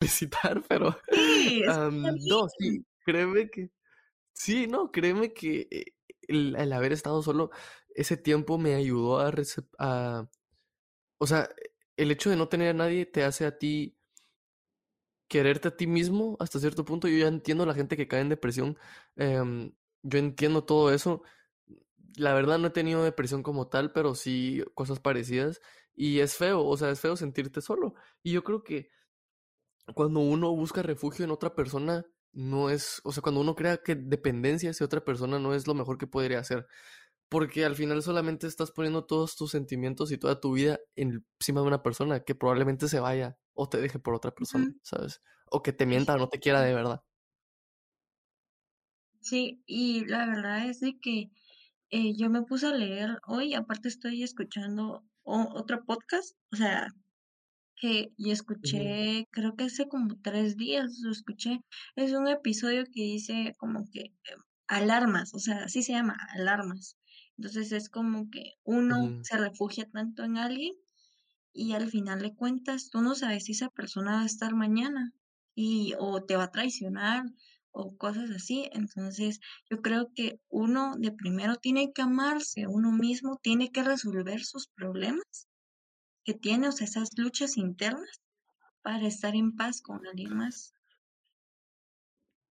visitar, pero Sí, no, sí, créeme que sí, no, créeme que eh, el, el haber estado solo ese tiempo me ayudó a, a, o sea, el hecho de no tener a nadie te hace a ti quererte a ti mismo hasta cierto punto. Yo ya entiendo a la gente que cae en depresión. Em, yo entiendo todo eso. La verdad no he tenido depresión como tal, pero sí cosas parecidas. Y es feo, o sea, es feo sentirte solo. Y yo creo que cuando uno busca refugio en otra persona, no es, o sea, cuando uno crea que dependencia hacia otra persona no es lo mejor que podría hacer. Porque al final solamente estás poniendo todos tus sentimientos y toda tu vida encima de una persona que probablemente se vaya o te deje por otra persona, ¿sabes? O que te mienta o no te quiera de verdad. Sí, y la verdad es de que eh, yo me puse a leer hoy, aparte estoy escuchando otro podcast, o sea, que y escuché, creo que hace como tres días lo escuché, es un episodio que dice como que eh, alarmas, o sea, así se llama, alarmas. Entonces es como que uno se refugia tanto en alguien y al final de cuentas tú no sabes si esa persona va a estar mañana y o te va a traicionar o cosas así. Entonces yo creo que uno de primero tiene que amarse, uno mismo tiene que resolver sus problemas que tiene, o sea, esas luchas internas para estar en paz con alguien más.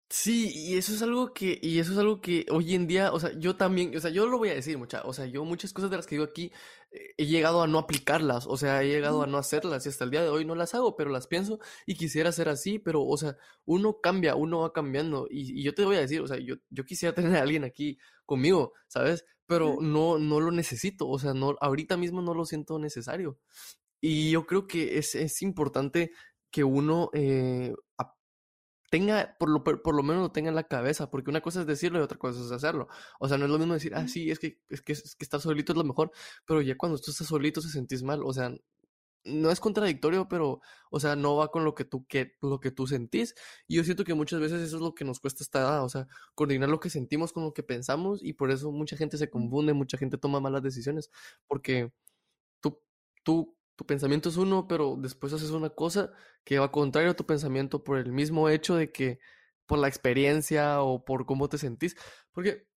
Sí, y eso es algo que, y eso es algo que hoy en día, o sea, yo también, o sea, yo lo voy a decir mucha, o sea, yo muchas cosas de las que digo aquí eh, he llegado a no aplicarlas, o sea, he llegado a no hacerlas y hasta el día de hoy no las hago, pero las pienso y quisiera ser así, pero, o sea, uno cambia, uno va cambiando y, yo te voy a decir, o sea, yo, yo quisiera tener a alguien aquí conmigo, ¿sabes? Pero no, no lo necesito, o sea, no, ahorita mismo no lo siento necesario. Y yo creo que es, es importante que uno eh, tenga, por lo, por lo menos lo tenga en la cabeza, porque una cosa es decirlo y otra cosa es hacerlo. O sea, no es lo mismo decir, ah, sí, es que, es que, es que estar solito es lo mejor, pero ya cuando tú estás solito se sentís mal, o sea, no es contradictorio, pero, o sea, no va con lo que tú, que, lo que tú sentís. Y yo siento que muchas veces eso es lo que nos cuesta esta edad, o sea, coordinar lo que sentimos con lo que pensamos y por eso mucha gente se confunde, mucha gente toma malas decisiones, porque tú, tú tu pensamiento es uno, pero después haces una cosa que va contrario a tu pensamiento por el mismo hecho de que, por la experiencia o por cómo te sentís. Porque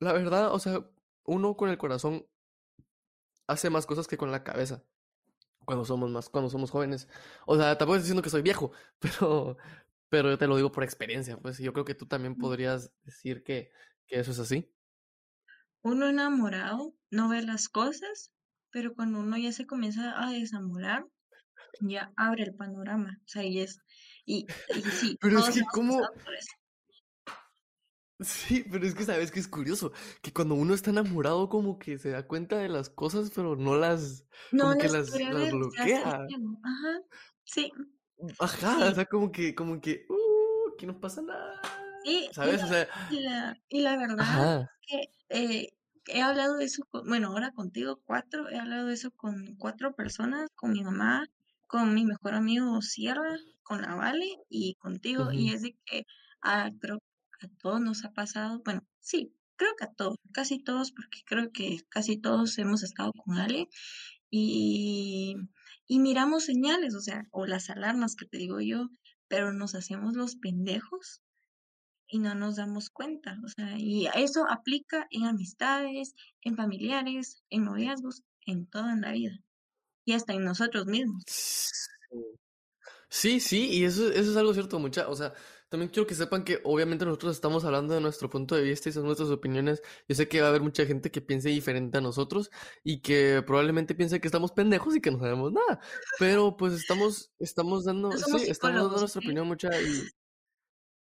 la verdad, o sea, uno con el corazón hace más cosas que con la cabeza cuando somos más, cuando somos jóvenes. O sea, tampoco estoy diciendo que soy viejo, pero, pero yo te lo digo por experiencia. Pues yo creo que tú también podrías decir que, que eso es así. Uno enamorado no ve las cosas pero cuando uno ya se comienza a desamorar, ya abre el panorama, o sea, y es, y, y sí, pero es que como... Sí, pero es que sabes que es curioso, que cuando uno está enamorado como que se da cuenta de las cosas, pero no las, no como que las, las bloquea. Ajá, sí. Ajá, o sea, como que, como que, uh, que no pasa nada. Sí, ¿sabes? Y o sea, y la, verdad es que eh, he hablado de eso, bueno, ahora contigo cuatro, he hablado de eso con cuatro personas, con mi mamá, con mi mejor amigo Sierra, con la Vale y contigo, y es de que a, creo a todos nos ha pasado, bueno, sí, creo que a todos, casi todos, porque creo que casi todos hemos estado con Ale, y, y miramos señales, o sea, o las alarmas que te digo yo, pero nos hacemos los pendejos y no nos damos cuenta. O sea, y eso aplica en amistades, en familiares, en noviazgos, en toda la vida. Y hasta en nosotros mismos. Sí, sí, y eso, eso es algo cierto, mucha. O sea, también quiero que sepan que obviamente nosotros estamos hablando de nuestro punto de vista y son nuestras opiniones. Yo sé que va a haber mucha gente que piense diferente a nosotros y que probablemente piense que estamos pendejos y que no sabemos nada. Pero pues estamos, estamos dando, sí, estamos dando nuestra opinión mucha y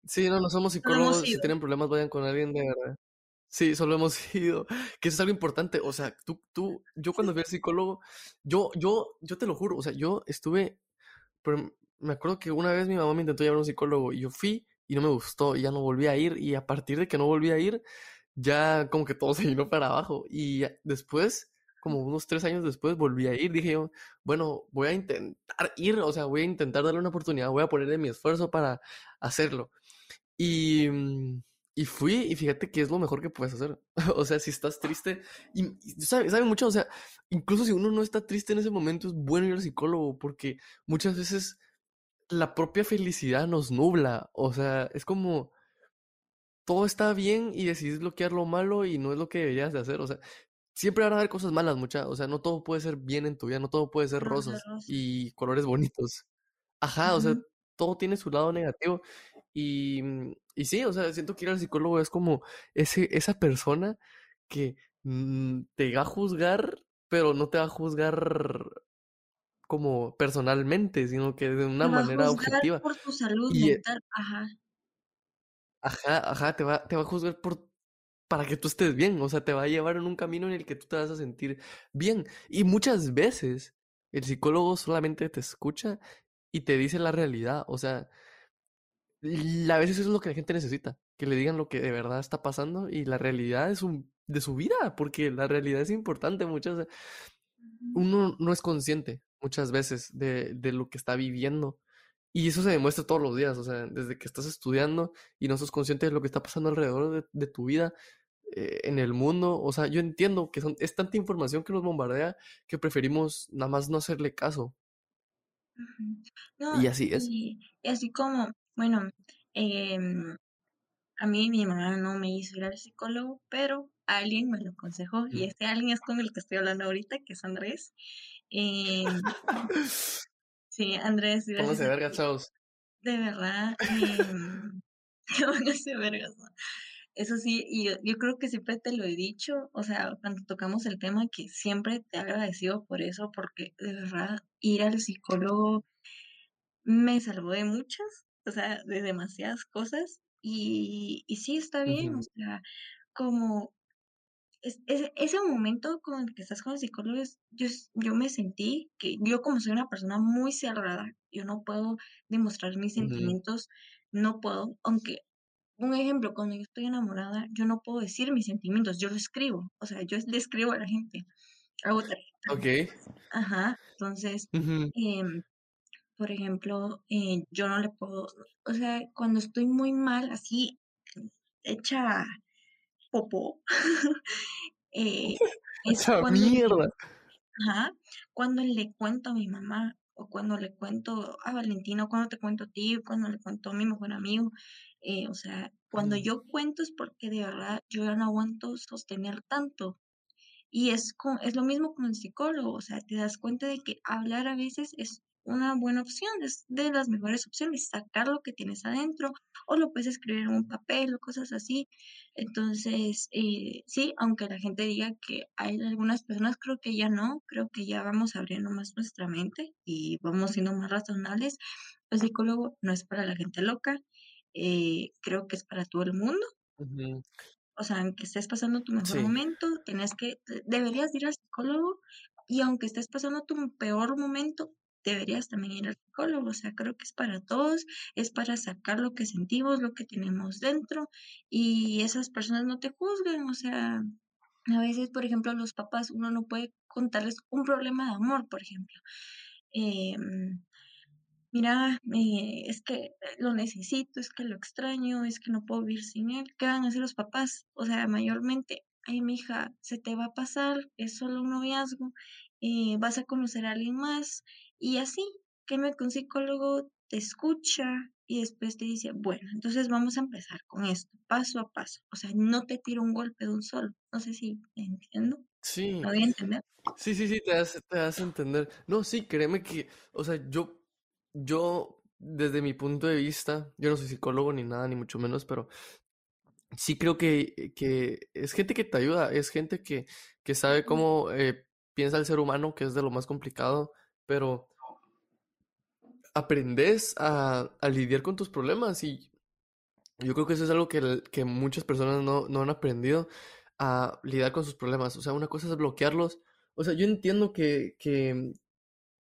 Sí, no, no somos psicólogos. Si tienen problemas, vayan con alguien de verdad. Sí, solo hemos ido. Que eso es algo importante. O sea, tú, tú, yo cuando fui al psicólogo, yo, yo, yo te lo juro, o sea, yo estuve, me acuerdo que una vez mi mamá me intentó llevar a un psicólogo y yo fui y no me gustó y ya no volví a ir y a partir de que no volví a ir, ya como que todo se vino para abajo y después, como unos tres años después, volví a ir. Dije yo, bueno, voy a intentar ir, o sea, voy a intentar darle una oportunidad, voy a ponerle mi esfuerzo para hacerlo. Y, mm, y fui y fíjate que es lo mejor que puedes hacer. o sea, si estás triste, y, sabes sabe mucho, o sea, incluso si uno no está triste en ese momento, es bueno ir al psicólogo porque muchas veces la propia felicidad nos nubla. O sea, es como todo está bien y decides bloquear lo malo y no es lo que deberías de hacer. O sea, siempre van a haber cosas malas, mucha. O sea, no todo puede ser bien en tu vida, no todo puede ser Rosa, rosas rosa. y colores bonitos. Ajá, o sea, todo tiene su lado negativo. Y, mm, y sí, o sea, siento que ir al psicólogo es como ese, esa persona que mm, te va a juzgar, pero no te va a juzgar como personalmente, sino que de una Te va a manera juzgar objetiva. por tu salud Y, eh, mental. Ajá. ajá, ajá, te va, te va a juzgar por, para que tú estés bien, o sea, te va a llevar en un camino en el que tú te vas a sentir bien. Y muchas veces el psicólogo solamente te escucha y te dice la realidad, o sea, a veces eso es lo que la gente necesita, que le digan lo que de verdad está pasando y la realidad de su, de su vida, porque la realidad es importante, muchas, uno no es consciente muchas veces de, de lo que está viviendo. Y eso se demuestra todos los días, o sea, desde que estás estudiando y no sos consciente de lo que está pasando alrededor de, de tu vida, eh, en el mundo. O sea, yo entiendo que son, es tanta información que nos bombardea que preferimos nada más no hacerle caso. No, Y así es. y, y así como, bueno, em, a mí mi mamá no me hizo ir al psicólogo, pero alguien me lo aconsejó y este alguien es con el que estoy hablando ahorita, que es Andrés. Em, sí, Andrés, gracias verga, chavos. De verdad, em, póngase vergas. Eso sí, y yo, yo creo que siempre te lo he dicho, o sea, cuando tocamos el tema, que siempre te he agradecido por eso, porque de verdad ir al psicólogo me salvó de muchas, o sea, de demasiadas cosas, y, y sí está bien, o sea, como es, ese ese momento con el que estás con el psicólogo, es- yo, yo me sentí que yo como soy una persona muy cerrada, yo no puedo demostrar mis sentimientos, no puedo, aunque un ejemplo, cuando yo estoy enamorada, yo no puedo decir mis sentimientos, yo lo escribo, o sea, yo le escribo a la gente, hago Ok. ajá, entonces, em, por ejemplo, eh, yo no le puedo, o sea, cuando estoy muy mal, así, hecha popó, eh, es Mucha cuando le, mierda. ajá, cuando le cuento a mi mamá, o cuando le cuento a Valentina, o cuando te cuento a ti, o cuando le cuento a mi mejor amigo, eh, o sea, cuando yo cuento es porque de verdad yo ya no aguanto sostener tanto. Y es, co- es lo mismo con el psicólogo, o sea, te das cuenta de que hablar a veces es una buena opción, es de las mejores opciones, sacar lo que tienes adentro, o lo puedes escribir en un papel o cosas así. Entonces, eh, sí, aunque la gente diga que hay algunas personas, creo que ya no, creo que ya vamos abriendo más nuestra mente y vamos siendo más razonables. El psicólogo no es para la gente loca, eh, creo que es para todo el mundo o sea, aunque estés pasando tu mejor Sí. momento, tienes que, de- deberías ir al psicólogo y aunque estés pasando tu peor momento, deberías también ir al psicólogo. O sea, creo que es para todos, es para sacar lo que sentimos, lo que tenemos dentro y esas personas no te juzgan. O sea, a veces, por ejemplo, los papás, uno no puede contarles un problema de amor, por ejemplo. Em, Mira, eh, es que lo necesito, es que lo extraño, es que no puedo vivir sin él. ¿Qué van a hacer los papás? O sea, mayormente, ay, mija, se te va a pasar, es solo un noviazgo, eh, vas a conocer a alguien más y así, que me que un psicólogo te escucha y después te dice, bueno, entonces vamos a empezar con esto, paso a paso. O sea, no te tiro un golpe de un solo. No sé si entiendo, Sí. lo voy a entender. Sí, sí, sí, te hace, te hace entender. No, sí, créeme que, o sea, yo, yo, desde mi punto de vista, yo no soy psicólogo ni nada, ni mucho menos, pero sí creo que, que es gente que te ayuda, es gente que, que sabe cómo eh, piensa el ser humano, que es de lo más complicado, pero aprendes a, a lidiar con tus problemas y yo creo que eso es algo que, que muchas personas no, no han aprendido a lidiar con sus problemas. O sea, una cosa es bloquearlos. O sea, yo entiendo que, que,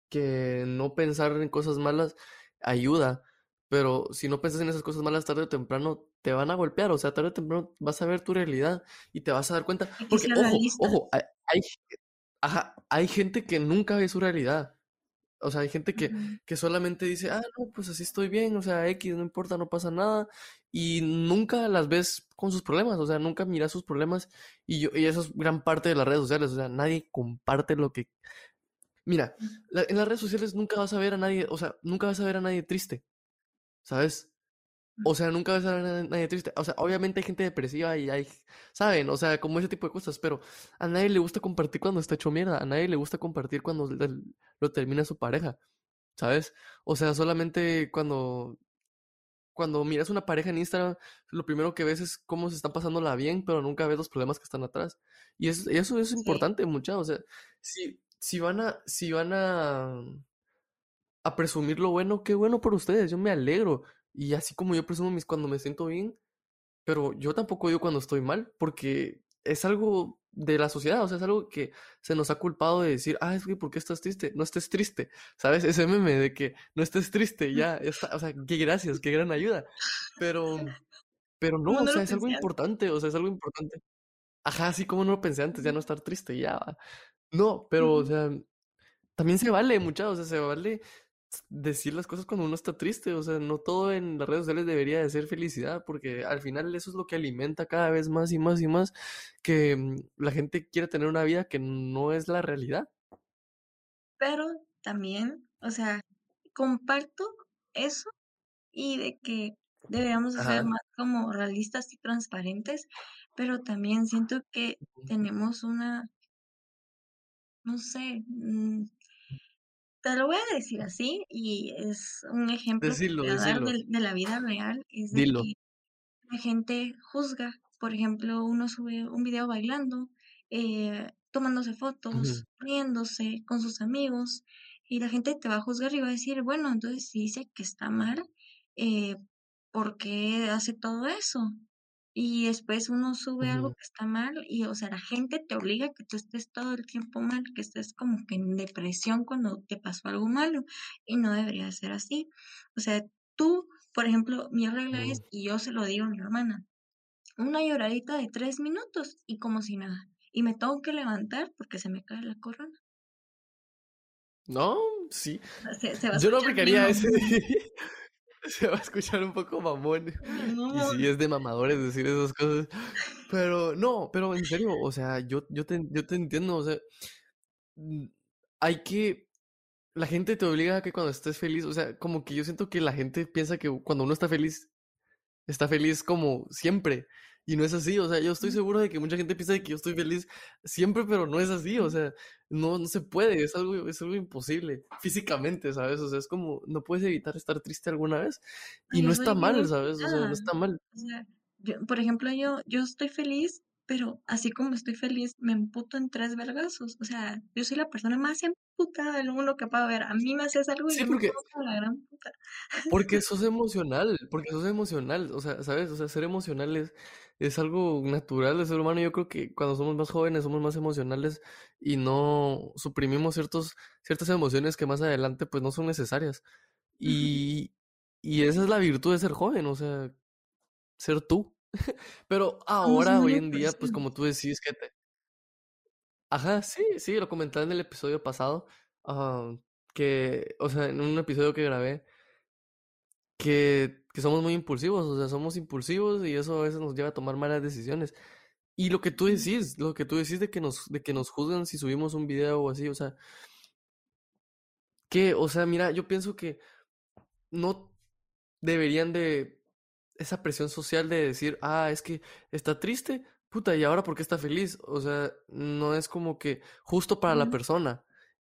que no pensar en cosas malas ayuda, pero si no piensas en esas cosas malas tarde o temprano te van a golpear, o sea, tarde o temprano vas a ver tu realidad y te vas a dar cuenta, porque ojo, ojo, hay, hay, ajá, hay gente que nunca ve su realidad, o sea, hay gente que, que solamente dice, ah, no, pues así estoy bien, o sea, X, no importa, no pasa nada, y nunca las ves con sus problemas, o sea, nunca miras sus problemas, y yo, y eso es gran parte de las redes sociales, o sea, nadie comparte lo que Mira, la- en las redes sociales nunca vas a ver a nadie, o sea, nunca vas a ver a nadie triste, ¿sabes? O sea, nunca vas a nadie triste. O sea, obviamente hay gente depresiva y hay, ¿saben? O sea, como ese tipo de cosas, pero a nadie le gusta compartir cuando está hecho mierda, a nadie le gusta compartir cuando lo termina su pareja, ¿sabes? O sea, solamente cuando, cuando miras una pareja en Instagram, lo primero que ves es cómo se están pasándola bien, pero nunca ves los problemas que están atrás. Y eso, eso es Sí, importante, muchachos. O sea, si, si van a, si van a, a presumir lo bueno, qué bueno por ustedes, yo me alegro. Y así como yo presumo mis cuando me siento bien, pero yo tampoco digo cuando estoy mal, porque es algo de la sociedad, o sea, es algo que se nos ha culpado de decir, ah, es que ¿por qué estás triste? No estés triste, ¿sabes? Ese meme de que no estés triste, ya, está, o sea, qué gracias, qué gran ayuda. Pero, pero no, o sea, es algo importante, o sea, es algo importante. Ajá, así como no lo pensé antes, ya no estar triste, ya. No, pero, o sea, también se vale, muchachos, o sea, se vale decir las cosas cuando uno está triste, o sea, no todo en las redes sociales debería de ser felicidad, porque al final eso es lo que alimenta cada vez más y más y más que mm, la gente quiere tener una vida que no es la realidad. Pero también, o sea, comparto eso y de que deberíamos de ser más como realistas y transparentes, pero también siento que tenemos una, no sé, mm, te lo voy a decir así y es un ejemplo Decirlo, dar de, la vida real, es de dilo. que la gente juzga. Por ejemplo, uno sube un video bailando, eh, tomándose fotos, riéndose con sus amigos, y la gente te va a juzgar y va a decir, bueno, entonces si dice que está mal, eh, ¿por qué hace todo eso? Y después uno sube algo que está mal y, o sea, la gente te obliga a que tú estés todo el tiempo mal, que estés como que en depresión cuando te pasó algo malo y no debería ser así. O sea, tú, por ejemplo, mi regla es, y yo se lo digo a mi hermana, una lloradita de tres minutos y como si nada. Y me tengo que levantar porque se me cae la corona. No, sí. Se, se Yo no aplicaría ese. Se va a escuchar un poco mamón. Y sí, es de mamadores decir esas cosas. Pero no, pero en serio, o sea, yo, yo te, yo te entiendo, o sea, hay que, la gente te obliga a que cuando estés feliz, o sea, como que yo siento que la gente piensa que cuando uno está feliz, está feliz como siempre. Y no es así, o sea, yo estoy seguro de que mucha gente piensa que yo estoy feliz siempre, pero no es así, o sea, no, no se puede, es algo, es algo imposible, físicamente, ¿sabes? O sea, es como, no puedes evitar estar triste alguna vez, y Ay, no está de mal, es ¿sabes? O sea, no está mal. O sea, yo, por ejemplo, yo, yo estoy feliz, pero así como estoy feliz, me emputo en tres vergazos. O sea, yo soy la persona más emputada del mundo que pueda haber. A mí me haces algo y Sí, yo me porque la gran puta. Porque sos emocional, porque sos emocional, o sea, ¿sabes? O sea, ser emocional es, es algo natural del ser humano. Yo creo que cuando somos más jóvenes somos más emocionales y no suprimimos ciertos, ciertas emociones que más adelante pues no son necesarias. Y, y esa es la virtud de ser joven, o sea, ser tú. Pero ahora, hoy en día, pues como tú decís que te... Ajá, sí, sí, lo comentaba en el episodio pasado, que, o sea, en un episodio que grabé que, que somos muy impulsivos, o sea, somos impulsivos y eso a veces nos lleva a tomar malas decisiones. Y lo que tú decís, lo que tú decís de que nos, de que nos juzgan si subimos un video o así, o sea, que, o sea, mira, yo pienso que no deberían de esa presión social de decir, ah, es que está triste, puta, y ahora por qué está feliz, o sea, no es como que justo para la persona.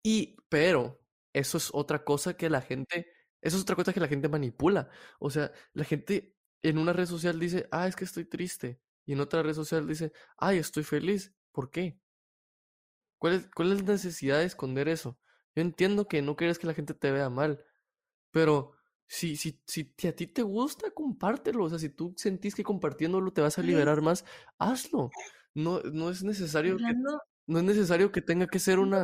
Y, pero, eso es otra cosa que la gente, eso es otra cosa que la gente manipula. O sea, la gente en una red social dice, ah, es que estoy triste. Y en otra red social dice, ay, estoy feliz. ¿Por qué? ¿Cuál es, cuál es la necesidad de esconder eso? Yo entiendo que no quieres que la gente te vea mal, pero si, si, si a ti te gusta, compártelo. O sea, si tú sentís que compartiéndolo te vas a liberar más, hazlo. No, no es necesario que, no es necesario que tenga que ser una